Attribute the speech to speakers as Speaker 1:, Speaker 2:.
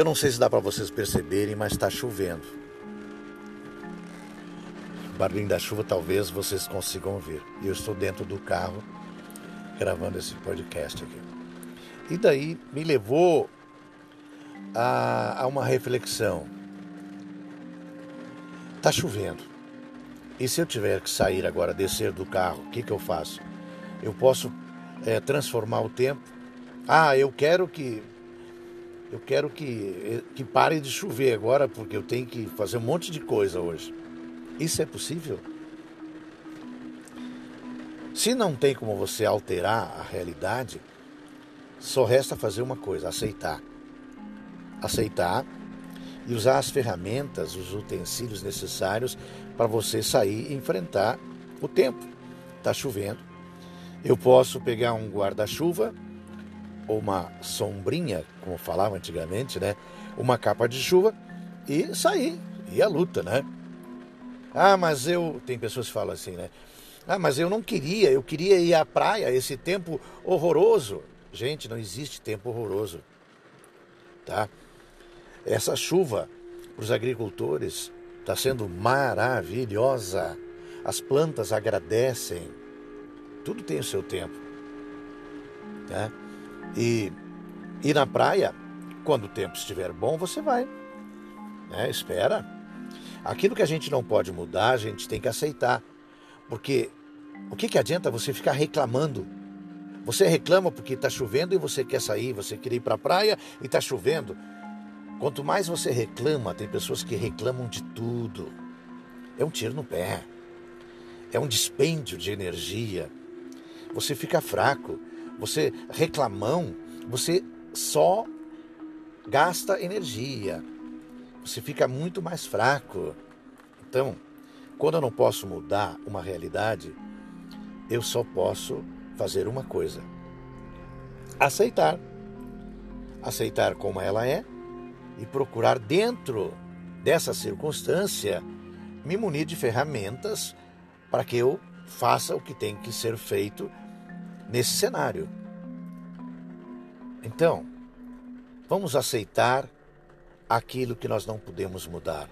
Speaker 1: Eu não sei se dá para vocês perceberem, mas está chovendo. O barulho da chuva talvez vocês consigam. E eu estou dentro do carro gravando esse podcast aqui. E daí me levou a, a uma reflexão. Está chovendo. E se eu tiver que sair agora, descer do carro, o que, que eu faço? Eu posso é, transformar o tempo. Ah, eu quero que eu quero que, que pare de chover agora, porque eu tenho que fazer um monte de coisa hoje. Isso é possível? Se não tem como você alterar a realidade, só resta fazer uma coisa: aceitar. Aceitar e usar as ferramentas, os utensílios necessários para você sair e enfrentar o tempo. Está chovendo. Eu posso pegar um guarda-chuva uma sombrinha, como falava antigamente, né? Uma capa de chuva e sair. E a luta, né? Ah, mas eu. Tem pessoas que falam assim, né? Ah, mas eu não queria, eu queria ir à praia, esse tempo horroroso. Gente, não existe tempo horroroso. Tá? Essa chuva para os agricultores está sendo maravilhosa. As plantas agradecem. Tudo tem o seu tempo. Né? E ir na praia, quando o tempo estiver bom, você vai. Né? Espera. Aquilo que a gente não pode mudar, a gente tem que aceitar. Porque o que, que adianta você ficar reclamando? Você reclama porque está chovendo e você quer sair, você quer ir para a praia e está chovendo. Quanto mais você reclama, tem pessoas que reclamam de tudo. É um tiro no pé. É um dispêndio de energia. Você fica fraco você reclamão, você só gasta energia. Você fica muito mais fraco. Então, quando eu não posso mudar uma realidade, eu só posso fazer uma coisa: aceitar. Aceitar como ela é e procurar dentro dessa circunstância me munir de ferramentas para que eu faça o que tem que ser feito nesse cenário. Então, vamos aceitar aquilo que nós não podemos mudar.